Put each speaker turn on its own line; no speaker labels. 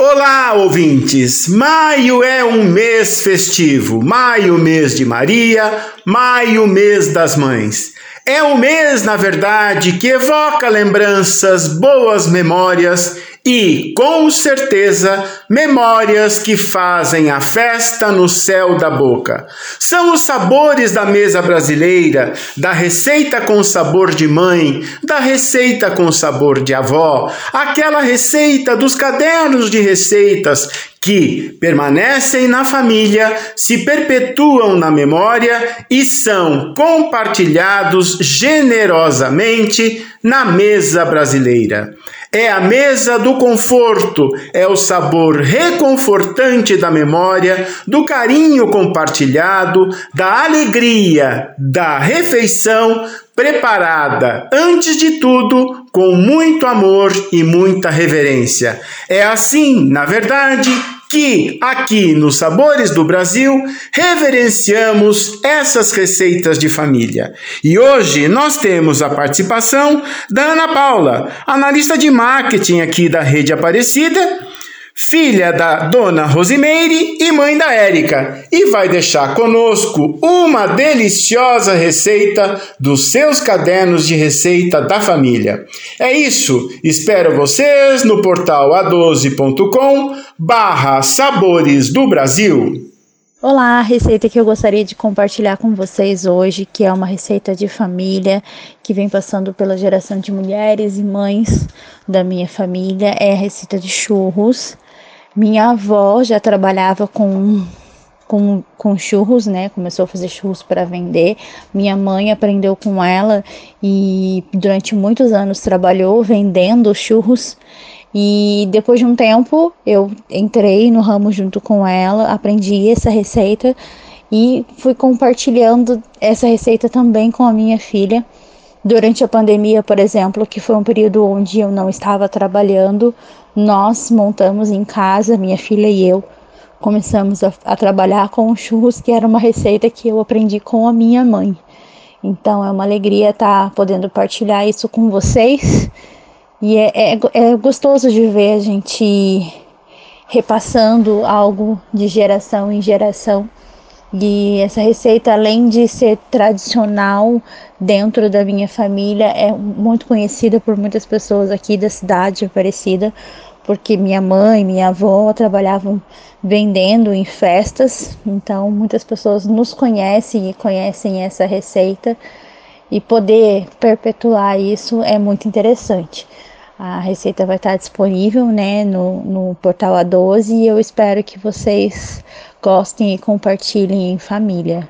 Olá, ouvintes! Maio é um mês festivo. Maio, mês de Maria, maio, mês das mães. É um mês, na verdade, que evoca lembranças, boas memórias e, com certeza, memórias que fazem a festa no céu da boca. São os sabores da mesa brasileira, da receita com sabor de mãe, da receita com sabor de avó, aquela receita dos cadernos de receitas que permanecem na família, se perpetuam na memória e são compartilhados generosamente na mesa brasileira. É a mesa do conforto, é o sabor reconfortante da memória, do carinho compartilhado, da alegria da refeição preparada, antes de tudo, com muito amor e muita reverência. É assim, na verdade, que aqui nos Sabores do Brasil reverenciamos essas receitas de família. E hoje nós temos a participação da Ana Paula, analista de marketing aqui da Rede Aparecida filha da dona Rosimeire e mãe da Érica, e vai deixar conosco uma deliciosa receita dos seus cadernos de receita da família. É isso, espero vocês no portal a12.com barra Sabores do Brasil.
Olá, a receita que eu gostaria de compartilhar com vocês hoje, que é uma receita de família que vem passando pela geração de mulheres e mães da minha família, é a receita de churros. Minha avó já trabalhava com, com, com churros, né? Começou a fazer churros para vender. Minha mãe aprendeu com ela e durante muitos anos trabalhou vendendo churros. E depois de um tempo eu entrei no ramo junto com ela, aprendi essa receita e fui compartilhando essa receita também com a minha filha. Durante a pandemia, por exemplo, que foi um período onde eu não estava trabalhando, nós montamos em casa, minha filha e eu, começamos a, a trabalhar com churros, que era uma receita que eu aprendi com a minha mãe. Então é uma alegria estar tá podendo partilhar isso com vocês. E é, é, é, gostoso de ver a gente repassando algo de geração em geração. E essa receita, além de ser tradicional dentro da minha família, é muito conhecida por muitas pessoas aqui da cidade Aparecida, porque minha mãe, minha avó trabalhavam vendendo em festas, então muitas pessoas nos conhecem e conhecem essa receita e poder perpetuar isso é muito interessante. A receita vai estar disponível né, no, no portal A12 e eu espero que vocês gostem e compartilhem em família.